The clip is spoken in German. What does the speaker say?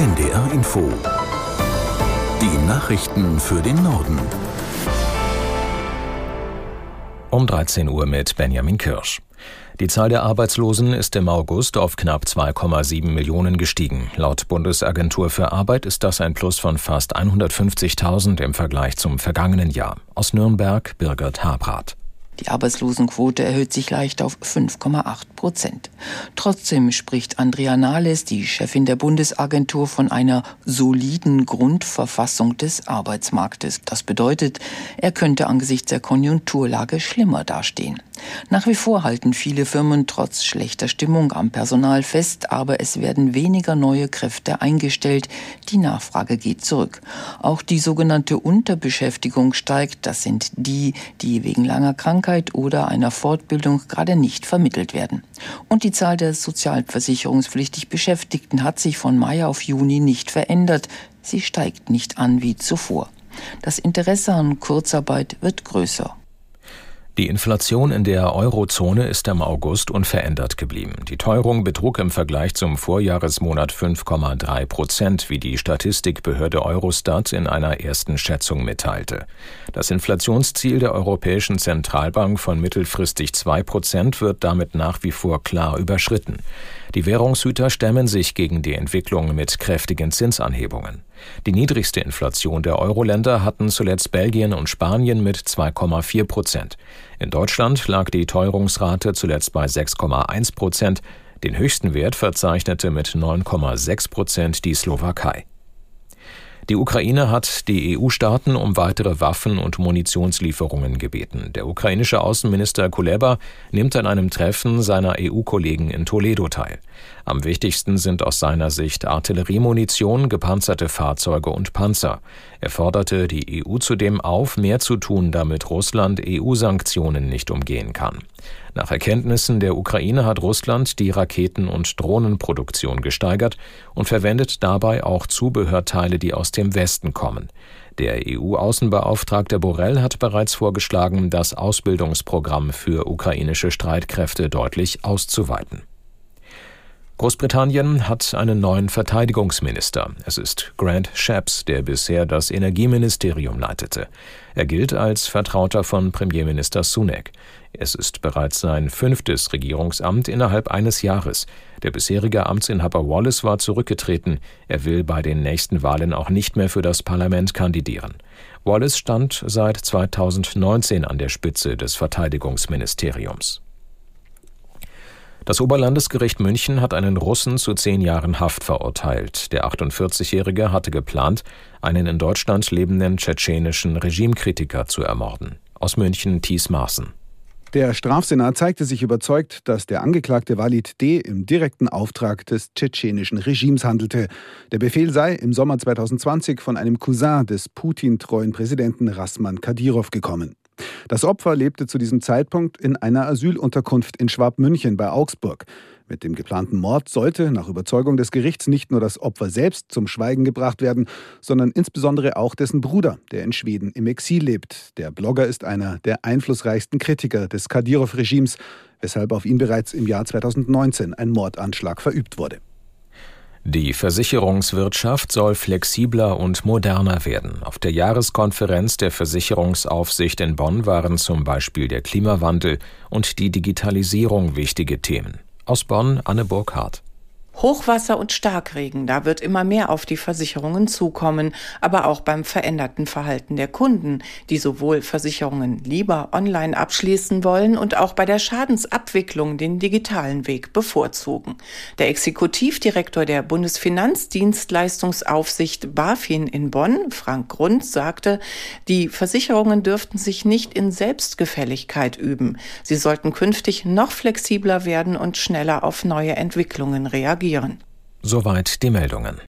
NDR Info. Die Nachrichten für den Norden. Um 13 Uhr mit Benjamin Kirsch. Die Zahl der Arbeitslosen ist im August auf knapp 2,7 Millionen gestiegen. Laut Bundesagentur für Arbeit ist das ein Plus von fast 150.000 im Vergleich zum vergangenen Jahr. Aus Nürnberg Birgit Habrath. Die Arbeitslosenquote erhöht sich leicht auf 5,8 Prozent. Trotzdem spricht Andrea Nahles, die Chefin der Bundesagentur, von einer soliden Grundverfassung des Arbeitsmarktes. Das bedeutet, er könnte angesichts der Konjunkturlage schlimmer dastehen. Nach wie vor halten viele Firmen trotz schlechter Stimmung am Personal fest, aber es werden weniger neue Kräfte eingestellt. Die Nachfrage geht zurück. Auch die sogenannte Unterbeschäftigung steigt. Das sind die, die wegen langer Krankheit oder einer Fortbildung gerade nicht vermittelt werden. Und die Zahl der sozialversicherungspflichtig Beschäftigten hat sich von Mai auf Juni nicht verändert. Sie steigt nicht an wie zuvor. Das Interesse an Kurzarbeit wird größer. Die Inflation in der Eurozone ist im August unverändert geblieben. Die Teuerung betrug im Vergleich zum Vorjahresmonat 5,3 Prozent, wie die Statistikbehörde Eurostat in einer ersten Schätzung mitteilte. Das Inflationsziel der Europäischen Zentralbank von mittelfristig 2 Prozent wird damit nach wie vor klar überschritten. Die Währungshüter stemmen sich gegen die Entwicklung mit kräftigen Zinsanhebungen. Die niedrigste Inflation der Euro-Länder hatten zuletzt Belgien und Spanien mit 2,4 Prozent. In Deutschland lag die Teuerungsrate zuletzt bei 6,1 Prozent. Den höchsten Wert verzeichnete mit 9,6 Prozent die Slowakei. Die Ukraine hat die EU-Staaten um weitere Waffen- und Munitionslieferungen gebeten. Der ukrainische Außenminister Kuleba nimmt an einem Treffen seiner EU-Kollegen in Toledo teil. Am wichtigsten sind aus seiner Sicht Artilleriemunition, gepanzerte Fahrzeuge und Panzer. Er forderte die EU zudem auf, mehr zu tun, damit Russland EU-Sanktionen nicht umgehen kann. Nach Erkenntnissen der Ukraine hat Russland die Raketen- und Drohnenproduktion gesteigert und verwendet dabei auch Zubehörteile, die aus dem Westen kommen. Der EU-Außenbeauftragte Borrell hat bereits vorgeschlagen, das Ausbildungsprogramm für ukrainische Streitkräfte deutlich auszuweiten. Großbritannien hat einen neuen Verteidigungsminister. Es ist Grant Shapps, der bisher das Energieministerium leitete. Er gilt als Vertrauter von Premierminister Sunak. Es ist bereits sein fünftes Regierungsamt innerhalb eines Jahres. Der bisherige Amtsinhaber Wallace war zurückgetreten. Er will bei den nächsten Wahlen auch nicht mehr für das Parlament kandidieren. Wallace stand seit 2019 an der Spitze des Verteidigungsministeriums. Das Oberlandesgericht München hat einen Russen zu zehn Jahren Haft verurteilt. Der 48-Jährige hatte geplant, einen in Deutschland lebenden tschetschenischen Regimekritiker zu ermorden. Aus München Thies Maaßen. Der Strafsenat zeigte sich überzeugt, dass der Angeklagte Walid D. im direkten Auftrag des tschetschenischen Regimes handelte. Der Befehl sei im Sommer 2020 von einem Cousin des Putin-treuen Präsidenten Rasman Kadyrov gekommen. Das Opfer lebte zu diesem Zeitpunkt in einer Asylunterkunft in Schwabmünchen bei Augsburg. Mit dem geplanten Mord sollte nach Überzeugung des Gerichts nicht nur das Opfer selbst zum Schweigen gebracht werden, sondern insbesondere auch dessen Bruder, der in Schweden im Exil lebt. Der Blogger ist einer der einflussreichsten Kritiker des Kadyrov-Regimes, weshalb auf ihn bereits im Jahr 2019 ein Mordanschlag verübt wurde. Die Versicherungswirtschaft soll flexibler und moderner werden. Auf der Jahreskonferenz der Versicherungsaufsicht in Bonn waren zum Beispiel der Klimawandel und die Digitalisierung wichtige Themen. Aus Bonn Anne Burkhardt. Hochwasser und Starkregen, da wird immer mehr auf die Versicherungen zukommen, aber auch beim veränderten Verhalten der Kunden, die sowohl Versicherungen lieber online abschließen wollen und auch bei der Schadensabwicklung den digitalen Weg bevorzugen. Der Exekutivdirektor der Bundesfinanzdienstleistungsaufsicht BaFin in Bonn, Frank Grund, sagte, die Versicherungen dürften sich nicht in Selbstgefälligkeit üben. Sie sollten künftig noch flexibler werden und schneller auf neue Entwicklungen reagieren reagieren. Soweit die Meldungen.